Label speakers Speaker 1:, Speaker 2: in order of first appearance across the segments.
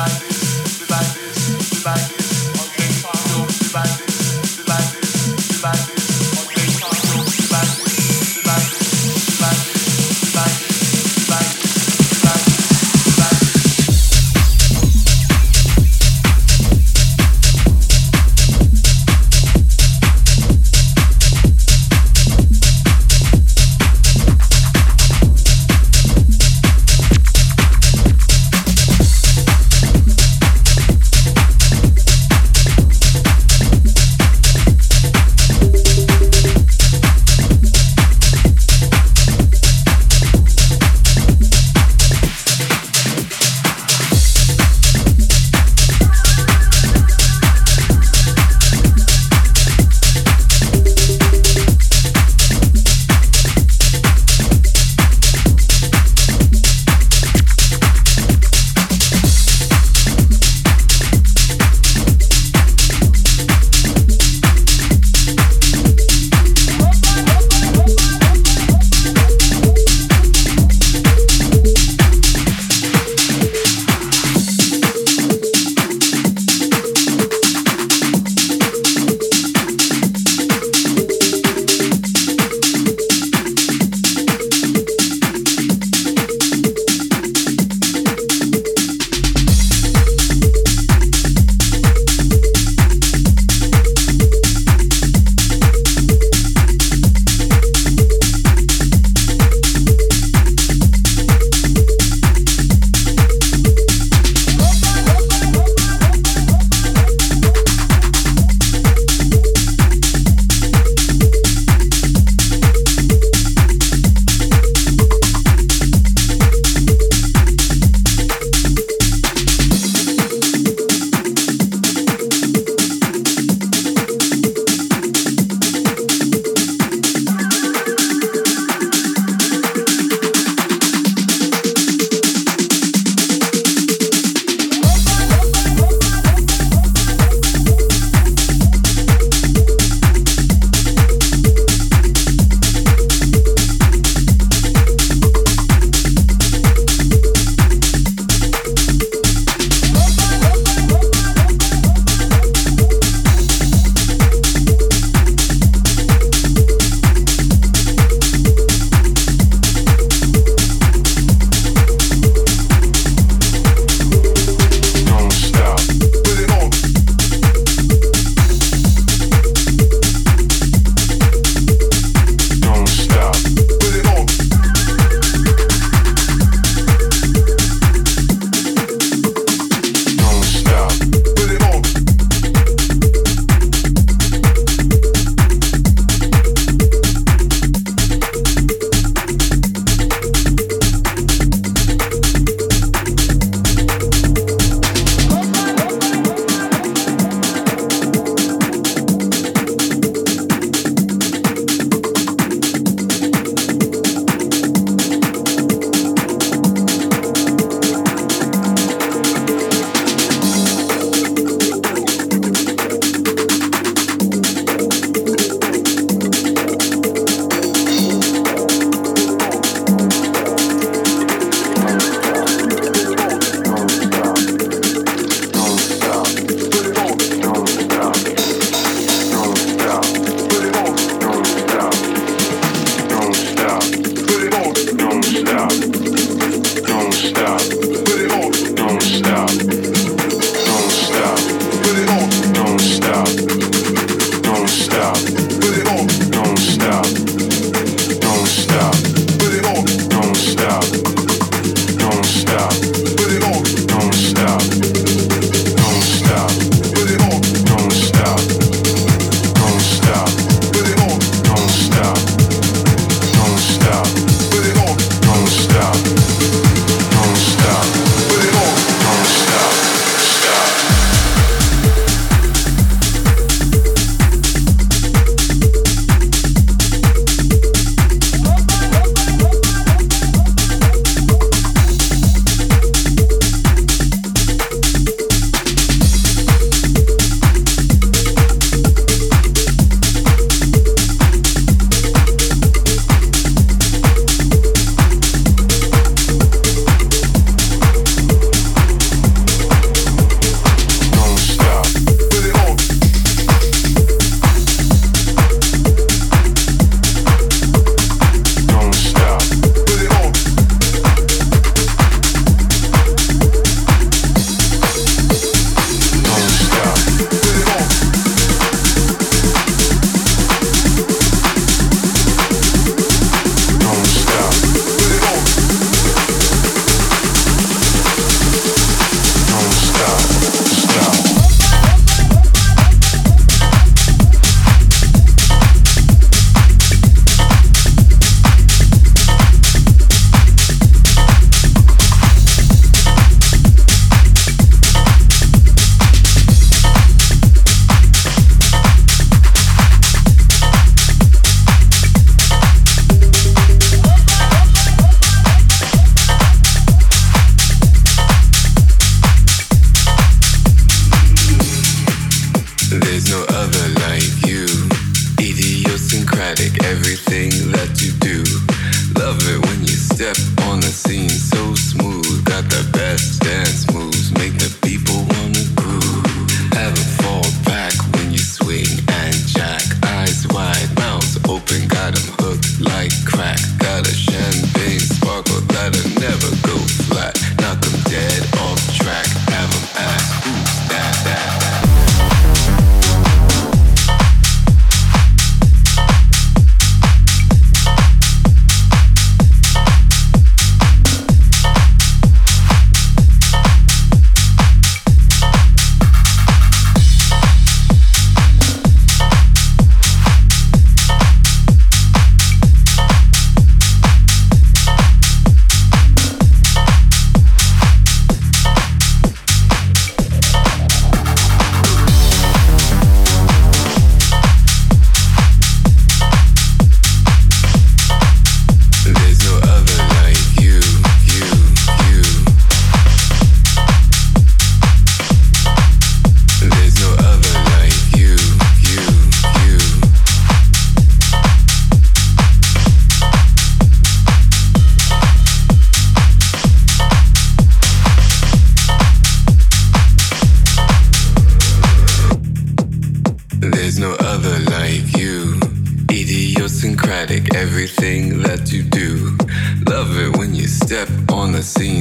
Speaker 1: like this, they like this, they like this.
Speaker 2: step on the
Speaker 3: scene.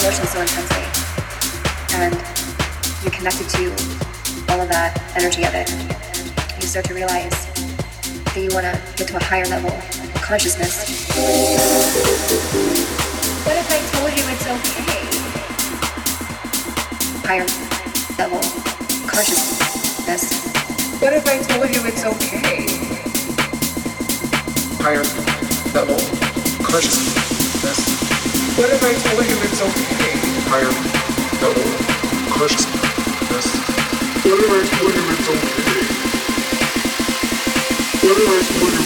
Speaker 3: Feel emotions so intensely and you're connected to all of that energy of it, you start to realize that you want to get to a higher level of consciousness. What if I told you it's okay? Higher level consciousness.
Speaker 4: What if I told you it's okay? Higher level consciousness. What if I told you it's okay? Higher level consciousness. What if I told you it's okay? What if I told you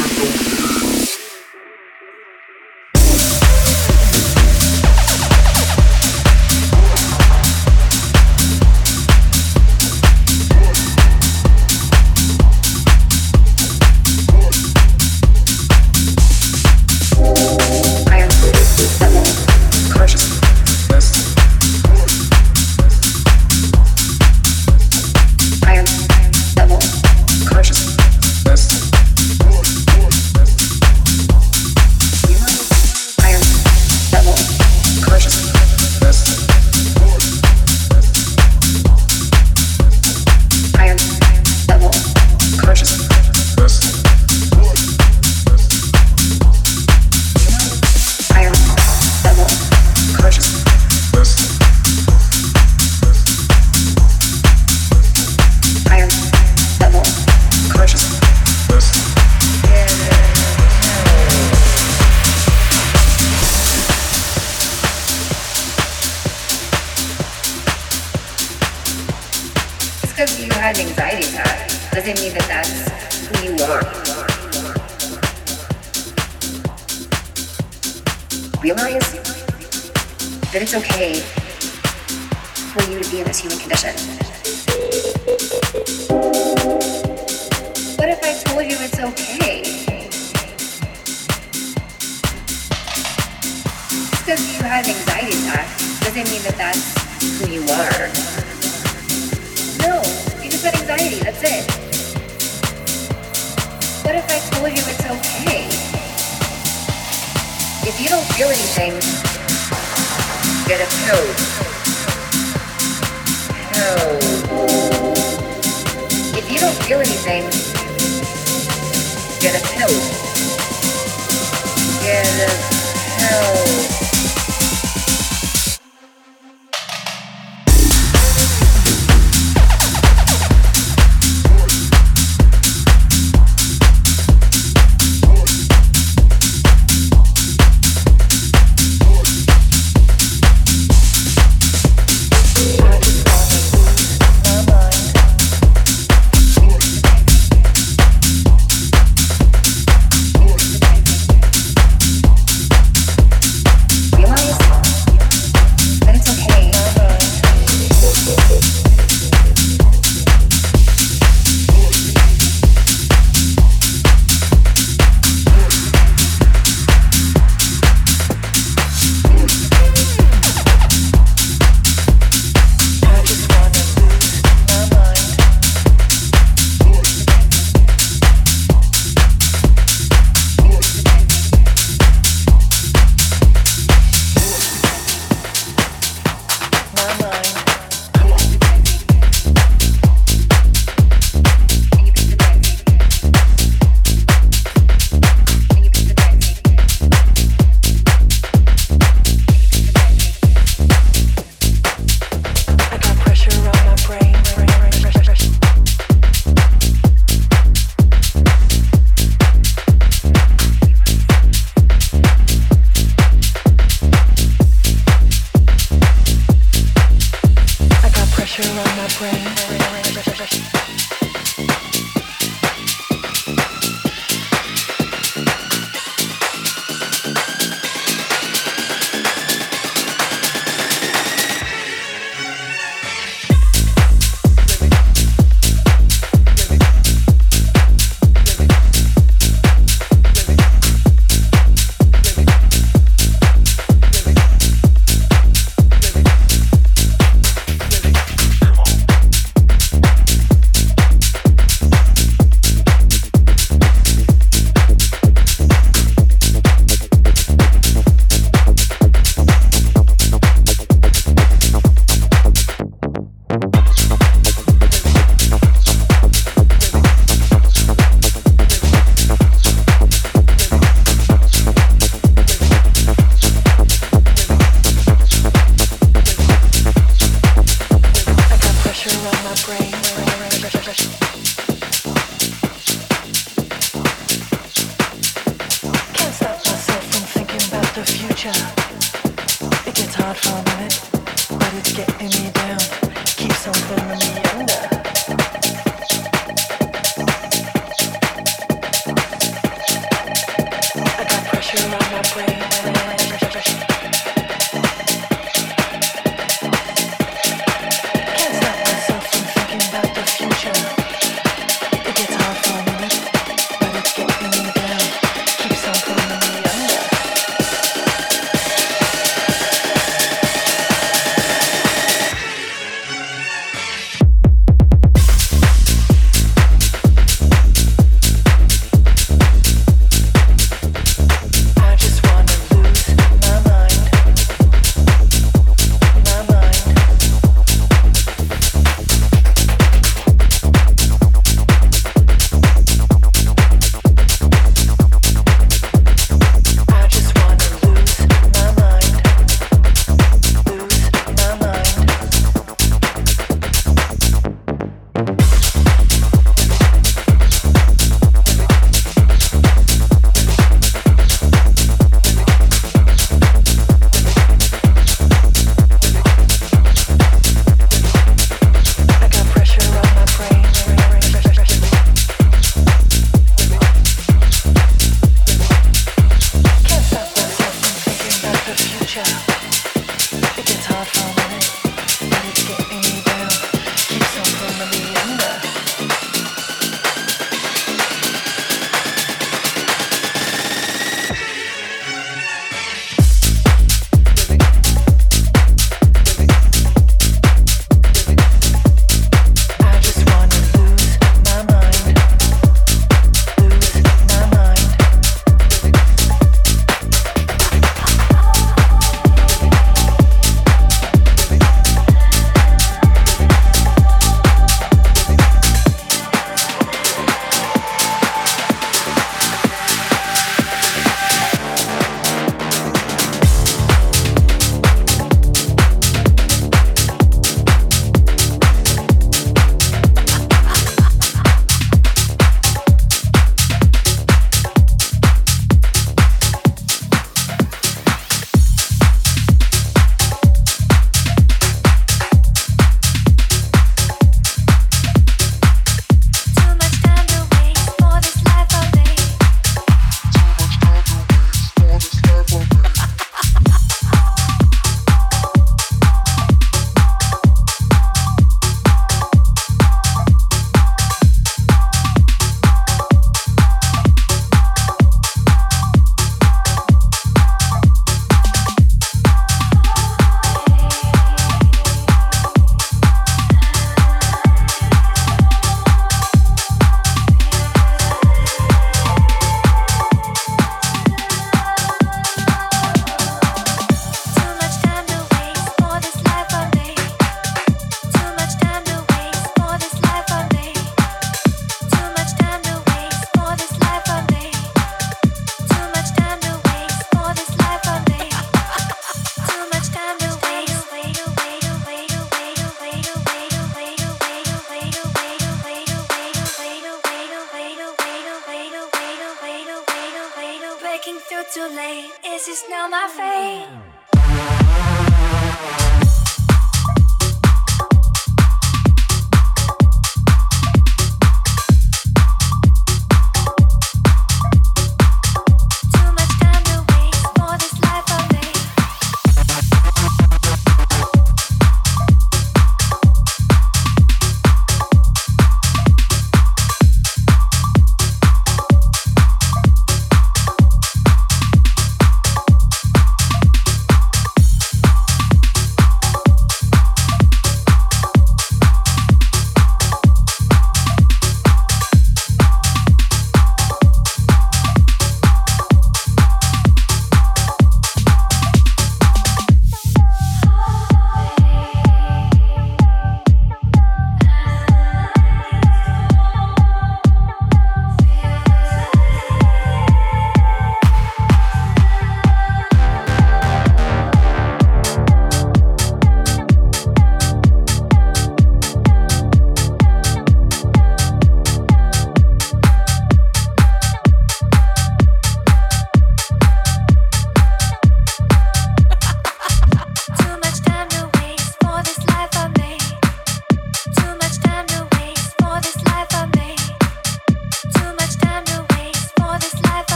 Speaker 3: had anxiety attack doesn't mean that that's who you are. Realize that it's okay for you to be in this human condition. What if I told you it's okay?
Speaker 5: Because you had an anxiety attack doesn't mean that that's who you are. Had anxiety, that's it. What if I told you it's okay? If you don't feel anything, get a pill. Pill. If you don't feel anything, get a pill. Get a pill.
Speaker 6: hard for a minute, but it's getting
Speaker 7: me down, keeps on pulling me under.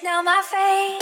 Speaker 7: Now my fate?